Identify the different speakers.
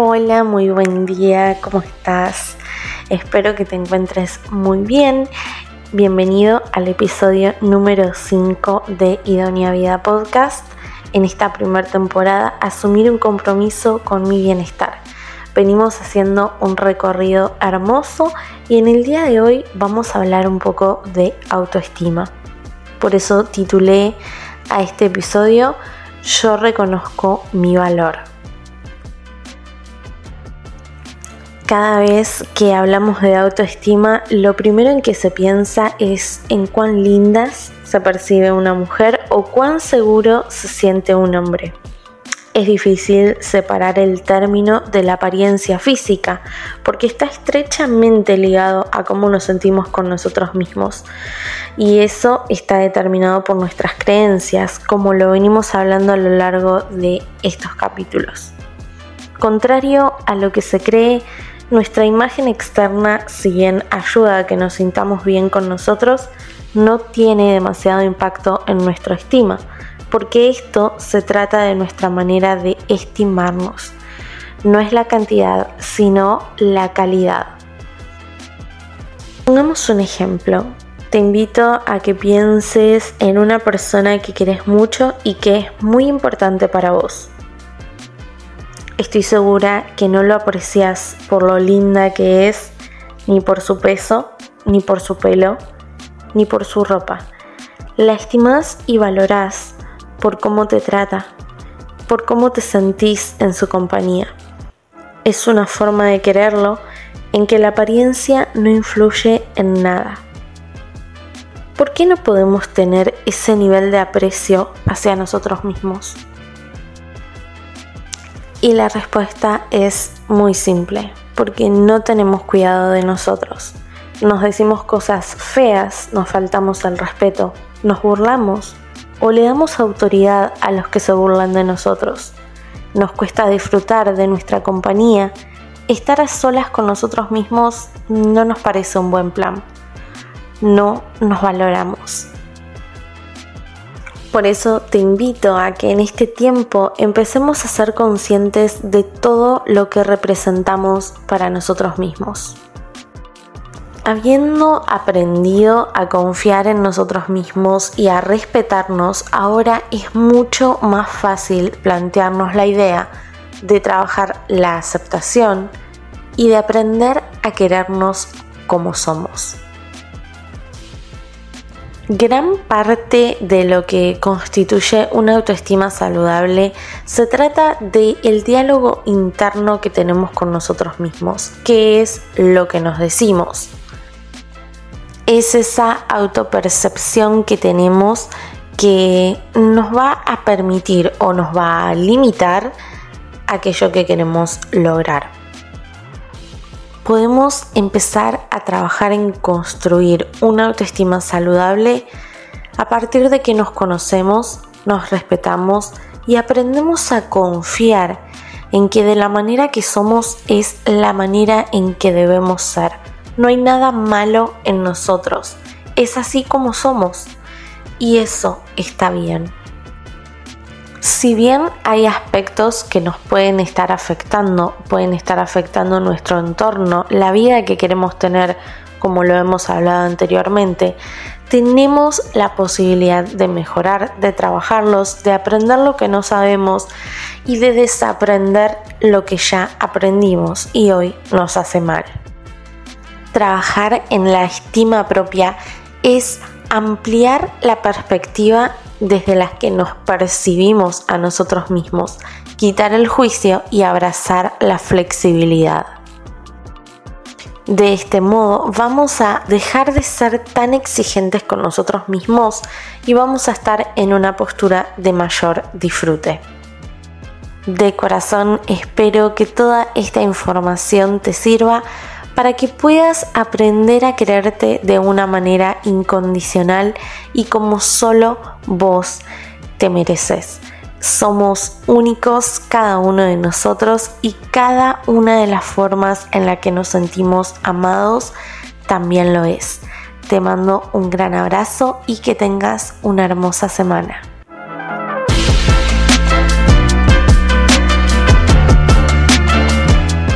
Speaker 1: Hola, muy buen día, ¿cómo estás? Espero que te encuentres muy bien. Bienvenido al episodio número 5 de Idónea Vida Podcast. En esta primera temporada, asumir un compromiso con mi bienestar. Venimos haciendo un recorrido hermoso y en el día de hoy vamos a hablar un poco de autoestima. Por eso titulé a este episodio Yo reconozco mi valor. Cada vez que hablamos de autoestima, lo primero en que se piensa es en cuán lindas se percibe una mujer o cuán seguro se siente un hombre. Es difícil separar el término de la apariencia física, porque está estrechamente ligado a cómo nos sentimos con nosotros mismos. Y eso está determinado por nuestras creencias, como lo venimos hablando a lo largo de estos capítulos. Contrario a lo que se cree, nuestra imagen externa, si bien ayuda a que nos sintamos bien con nosotros, no tiene demasiado impacto en nuestra estima, porque esto se trata de nuestra manera de estimarnos. No es la cantidad, sino la calidad. Pongamos un ejemplo. Te invito a que pienses en una persona que quieres mucho y que es muy importante para vos. Estoy segura que no lo aprecias por lo linda que es, ni por su peso, ni por su pelo, ni por su ropa. La estimas y valorás por cómo te trata, por cómo te sentís en su compañía. Es una forma de quererlo en que la apariencia no influye en nada. ¿Por qué no podemos tener ese nivel de aprecio hacia nosotros mismos? Y la respuesta es muy simple, porque no tenemos cuidado de nosotros. Nos decimos cosas feas, nos faltamos al respeto, nos burlamos o le damos autoridad a los que se burlan de nosotros. Nos cuesta disfrutar de nuestra compañía. Estar a solas con nosotros mismos no nos parece un buen plan. No nos valoramos. Por eso te invito a que en este tiempo empecemos a ser conscientes de todo lo que representamos para nosotros mismos. Habiendo aprendido a confiar en nosotros mismos y a respetarnos, ahora es mucho más fácil plantearnos la idea de trabajar la aceptación y de aprender a querernos como somos. Gran parte de lo que constituye una autoestima saludable se trata del el diálogo interno que tenemos con nosotros mismos, que es lo que nos decimos. Es esa autopercepción que tenemos que nos va a permitir o nos va a limitar aquello que queremos lograr podemos empezar a trabajar en construir una autoestima saludable a partir de que nos conocemos, nos respetamos y aprendemos a confiar en que de la manera que somos es la manera en que debemos ser. No hay nada malo en nosotros, es así como somos. Y eso está bien si bien hay aspectos que nos pueden estar afectando, pueden estar afectando nuestro entorno, la vida que queremos tener, como lo hemos hablado anteriormente, tenemos la posibilidad de mejorar, de trabajarlos, de aprender lo que no sabemos y de desaprender lo que ya aprendimos y hoy nos hace mal. Trabajar en la estima propia es ampliar la perspectiva desde las que nos percibimos a nosotros mismos, quitar el juicio y abrazar la flexibilidad. De este modo vamos a dejar de ser tan exigentes con nosotros mismos y vamos a estar en una postura de mayor disfrute. De corazón espero que toda esta información te sirva para que puedas aprender a quererte de una manera incondicional y como solo vos te mereces. Somos únicos cada uno de nosotros y cada una de las formas en la que nos sentimos amados también lo es. Te mando un gran abrazo y que tengas una hermosa semana.